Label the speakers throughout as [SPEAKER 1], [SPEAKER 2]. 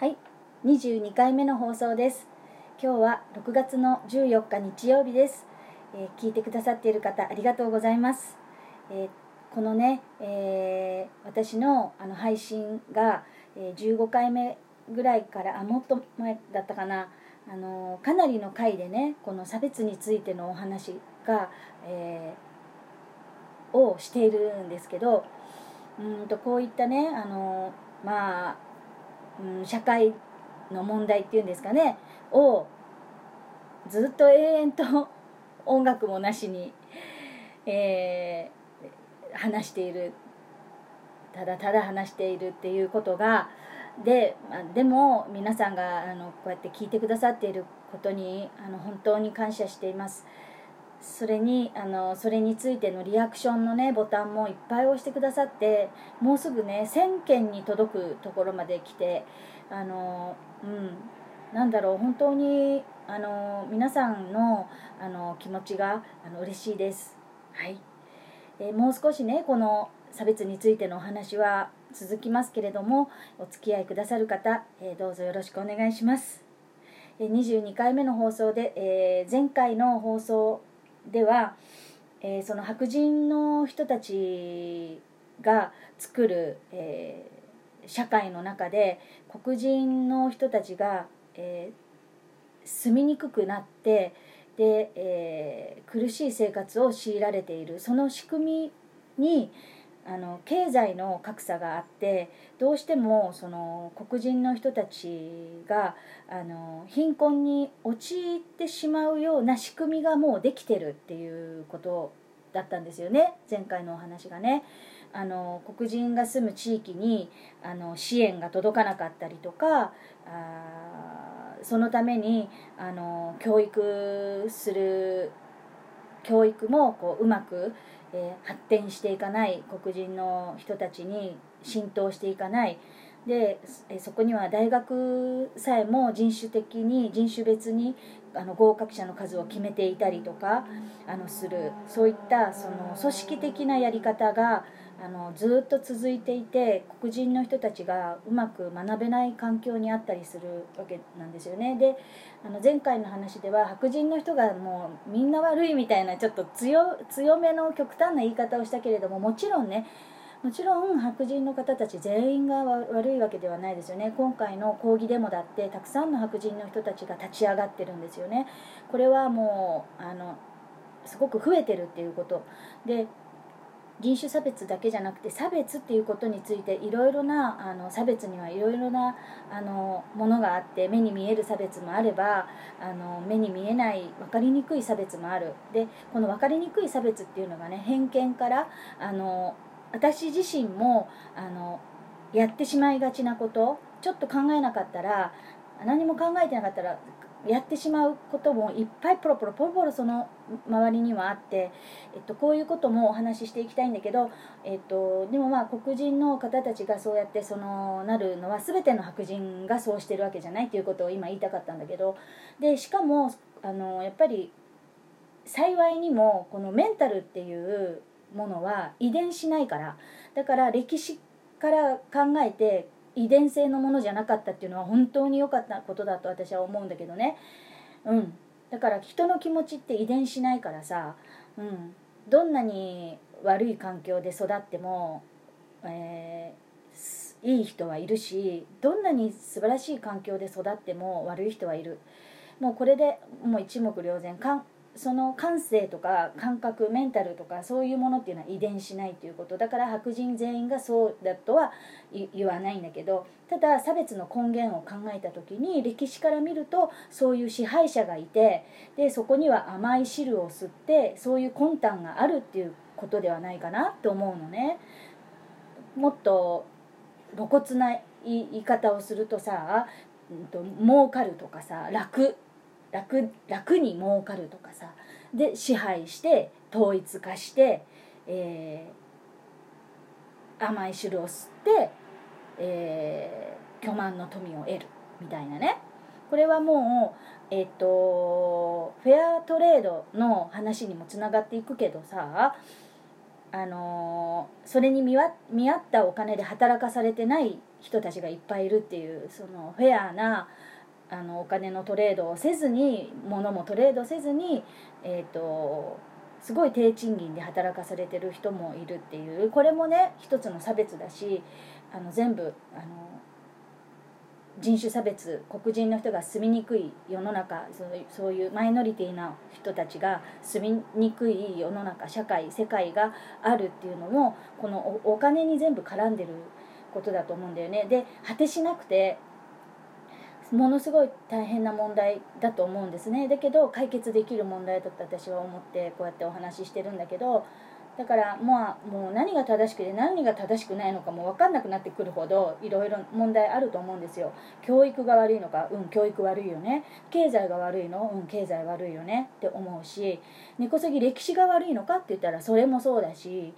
[SPEAKER 1] はい22回目の放送です。今日は6月の14日日曜日です、えー聞いてくださっている方ありがとうございます、えーこのね、えー私のあの配信が、え15回目ぐらいからあもっと前だったかな。あのかなりの回でねこの差別についてのお話が、えーをしているんですけどうんとこういったねあのまあ、うん、社会の問題っていうんですかねをずっと永遠と音楽もなしに、えー話している。ただただ話しているっていうことがででも皆さんがあのこうやって聞いてくださっていることにあの本当に感謝しています。それにあのそれについてのリアクションのねボタンもいっぱい押してくださってもうすぐね1000件に届くところまで来てあのうんなんだろう本当にあの皆さんのあの気持ちがあの嬉しいです。はい、えーもう少しねこの差別についてのお話は続きますけれどもお付き合いくださる方、えーどうぞよろしくお願いします。えー22回目の放送で、えー前回の放送では、えーその白人の人たちが作る、えー社会の中で黒人の人たちが、えー住みにくくなってで、えー苦しい生活を強いられている。その仕組みにあの経済の格差があってどうしてもその黒人の人たちがあの貧困に陥ってしまうような仕組みがもうできてるっていうことだったんですよね前回のお話がね。あの黒人が住む地域にあの支援が届かなかったりとかあーそのためにあの教育する教育もこううまく、えー発展していかない黒人の人たちに浸透していかない。でえそこには大学さえも人種的に人種別にあの合格者の数を決めていたりとかあのする。そういったその組織的なやり方があのずっと続いていて黒人の人たちがうまく学べない環境にあったりするわけなんですよね。であの前回の話では白人の人がもうみんな悪いみたいなちょっと強めの極端な言い方をしたけれどももちろんねもちろん白人の方たち全員が悪いわけではないですよね。今回の抗議デモだってたくさんの白人の人たちが立ち上がってるんですよね。これはもうあのすごく増えてるっていうこと。で人種差別だけじゃなくて差別っていうことについていろいろなあの差別にはいろいろなあのものがあって目に見える差別もあればあの目に見えない分かりにくい差別もある。でこの分かりにくい差別っていうのがね偏見からあの私自身もあのやってしまいがちなことちょっと考えなかったら何も考えてなかったらやってしまうこともいっぱいポロポロポロポロその周りにはあって、えっと、こういうこともお話ししていきたいんだけど、えっと、でもまあ黒人の方たちがそうやってそのなるのは全ての白人がそうしてるわけじゃないっていうことを今言いたかったんだけどでしかもあのやっぱり幸いにもこのメンタルっていうものは遺伝しないからだから歴史から考えて遺伝性のものじゃなかったっていうのは本当に良かったことだと私は思うんだけどね。うん。だから人の気持ちって遺伝しないからさ、うん、どんなに悪い環境で育っても、えーいい人はいるしどんなに素晴らしい環境で育っても悪い人はいる。もうこれでもう一目瞭然。かんその感性とか感覚メンタルとかそういうものっていうのは遺伝しないということだから白人全員がそうだとは言わないんだけどただ差別の根源を考えた時に歴史から見るとそういう支配者がいてでそこには甘い汁を吸ってそういう魂胆があるっていうことではないかなと思うのね。もっと露骨な言い方をするとさ、うん、と儲かるとかさ楽楽楽に儲かるとかさで支配して統一化して、えー甘い汁を吸って、えー巨万の富を得るみたいなね。これはもうえっ、とフェアトレードの話にもつながっていくけどさあのそれに見合ったお金で働かされてない人たちがいっぱいいるっていうそのフェアなあのお金のトレードをせずに物もトレードせずに、えーと、すごい低賃金で働かされてる人もいるっていうこれもね一つの差別だしあの全部あの人種差別黒人の人が住みにくい世の中そういうマイノリティな人たちが住みにくい世の中社会世界があるっていうのもこのお金に全部絡んでることだと思うんだよね。で果てしなくてものすごい大変な問題だと思うんですね。だけど解決できる問題だと私は思ってこうやってお話ししてるんだけどだからまあもう何が正しくて何が正しくないのかも分かんなくなってくるほどいろいろ問題あると思うんですよ。教育が悪いのかうん教育悪いよね。経済が悪いのうん経済悪いよね。って思うし根こそぎ歴史が悪いのかって言ったらそれもそうだし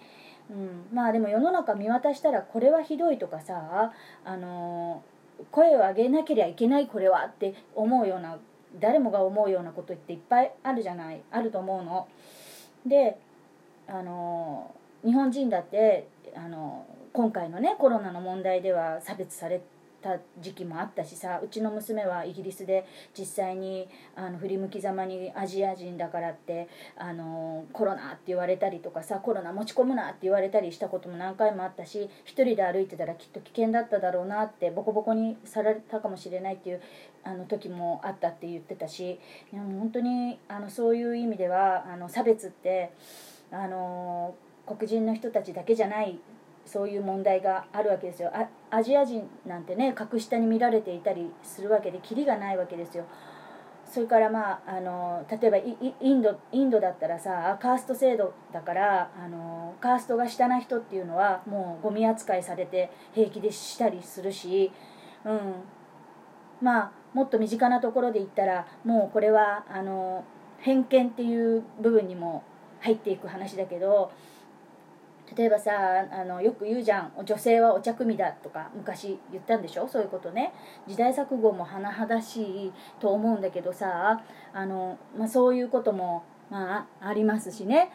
[SPEAKER 1] うん、まあでも世の中見渡したらこれはひどいとかさあの声を上げなければいけないこれはって思うような誰もが思うようなことっていっぱいあるじゃないあると思うの。であの日本人だってあの今回のねコロナの問題では差別された時期もあったしさうちの娘はイギリスで実際にあの振り向きざまにアジア人だからってあのコロナって言われたりとかさコロナ持ち込むなって言われたりしたことも何回もあったし一人で歩いてたらきっと危険だっただろうなってボコボコにされたかもしれないっていうあの時もあったって言ってたしいやも本当にあのそういう意味ではあの差別ってあの黒人の人たちだけじゃないそういう問題があるわけですよ。アジア人なんてね格下に見られていたりするわけでキリがないわけですよ。それからまああの例えばインドインドだったらさカースト制度だからあのカーストが下な人っていうのはもうゴミ扱いされて平気でしたりするし、うん、まあもっと身近なところで言ったらもうこれはあの偏見っていう部分にも入っていく話だけど例えばさあのよく言うじゃん。女性はお茶組だとか昔言ったんでしょ？そういうことね。時代錯誤も甚だしいと思うんだけどさあの、まあ、そういうことも、まあ、ありますしね。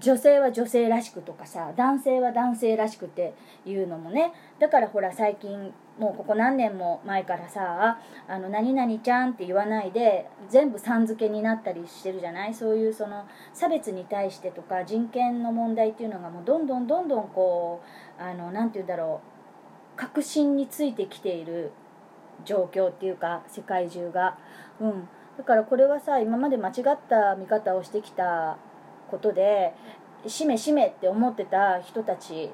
[SPEAKER 1] 女性は女性らしくとかさ男性は男性らしくっていうのもね。だからほら最近もうここ何年も前からさ「あの何々ちゃん」って言わないで全部さん付けになったりしてるじゃない？そういうその差別に対してとか人権の問題っていうのがもうどんどんどんどんこうあのなて言うんだろう確信についてきている状況っていうか世界中が。うん、だからこれはさ今まで間違った見方をしてきたことでしめしめって思ってた人たち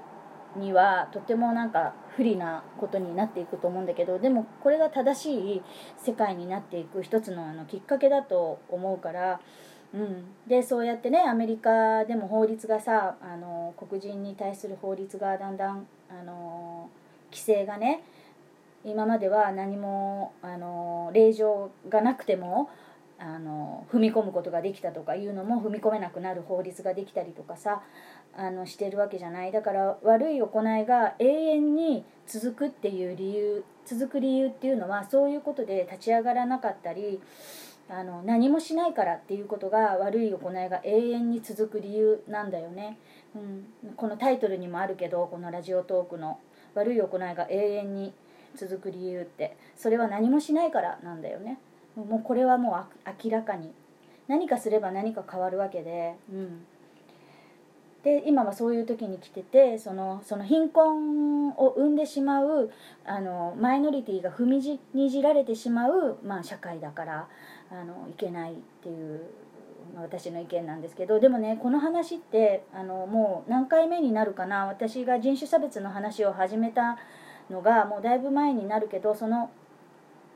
[SPEAKER 1] にはとてもなんか不利なことになっていくと思うんだけどでもこれが正しい世界になっていく一つのあのきっかけだと思うから、うん、でそうやってねアメリカでも法律がさあの黒人に対する法律がだんだんあの規制がね今までは何もあの令状がなくてもあの踏み込むことができたとかいうのも踏み込めなくなる法律ができたりとかさあのしてるわけじゃない。だから悪い行いが永遠に続くっていう理由続く理由っていうのはそういうことで立ち上がらなかったりあの何もしないからっていうことが悪い行いが永遠に続く理由なんだよね、うん、このタイトルにもあるけどこのラジオトークの「悪い行いが永遠に続く理由」って。それは何もしないからなんだよね。もうこれはもう明らかに。何かすれば何か変わるわけで。うん。で今はそういう時に来ててそのその貧困を生んでしまうあのマイノリティが踏みにじられてしまう、まあ、社会だからあのいけないっていう私の意見なんですけどでもねこの話ってあのもう何回目になるかな。私が人種差別の話を始めたのがもうだいぶ前になるけどその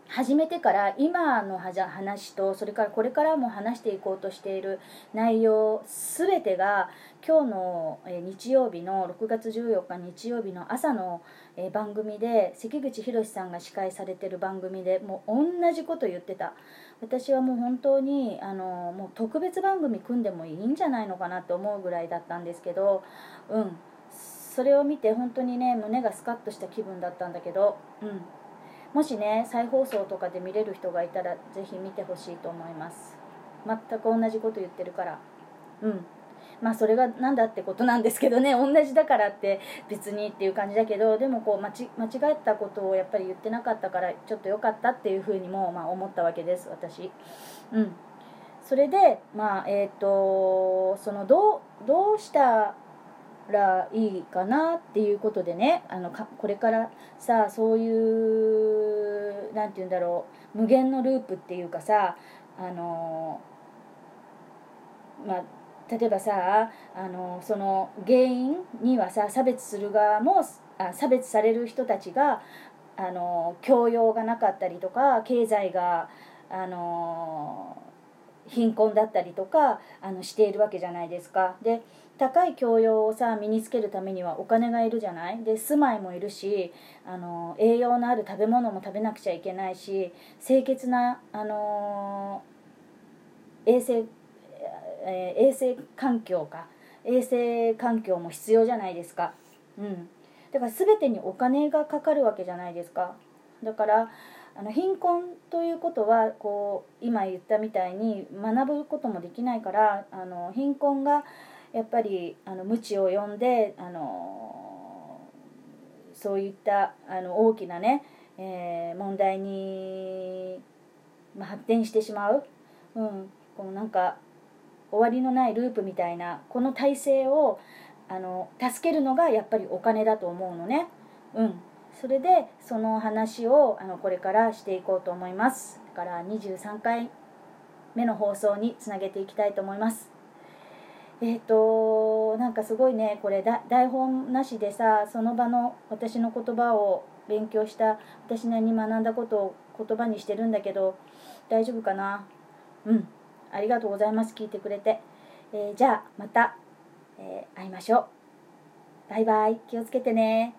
[SPEAKER 1] 始めてから今の話とそれからこれからも話していこうとしている内容全てが今日の日曜日の6月14日日曜日の朝の番組で関口宏さんが司会されてる番組でもう同じこと言ってた。私はもう本当にあのもう特別番組組んでもいいんじゃないのかなって思うぐらいだったんですけどうん。それを見て本当にね胸がスカッとした気分だったんだけどうん。もしね再放送とかで見れる人がいたらぜひ見てほしいと思います。全く同じこと言ってるから。うん。まあそれが何だってことなんですけどね。同じだからって別にっていう感じだけどでもこう間ち間違ったことをやっぱり言ってなかったからちょっと良かったっていうふうにもまあ思ったわけです私。うん。それでまあえっ、ー、とそのどうどうしたらいいかなっていうことでねあのかこれからさそういう何て言うんだろう無限のループっていうかさあのまあ例えばさあのその原因にはさ差別する側もあ差別される人たちがあの教養がなかったりとか経済があの貧困だったりとかあのしているわけじゃないですか。で高い教養をさ身につけるためにはお金がいるじゃない？で住まいもいるしあの栄養のある食べ物も食べなくちゃいけないし清潔な、あの衛生、えー、衛生環境か衛生環境も必要じゃないですか。うん、だから全てにお金がかかるわけじゃないですか。だからあの貧困ということはこう今言ったみたいに学ぶこともできないからあの貧困がやっぱりあの無知を呼んであのそういったあの大きなね、えー、問題に、まあ、発展してしまう、うん、このなんか終わりのないループみたいなこの体制をあの助けるのがやっぱりお金だと思うのね。うん。それでその話をあのこれからしていこうと思います。だから23回目の放送につなげていきたいと思います。えっ、ー、となんかすごいねこれ台本なしでさその場の私の言葉を勉強した私なりに学んだことを言葉にしてるんだけど大丈夫かな？うん。ありがとうございます。聞いてくれて、えー、じゃあまた、えー、会いましょう。バイバイ。気をつけてね。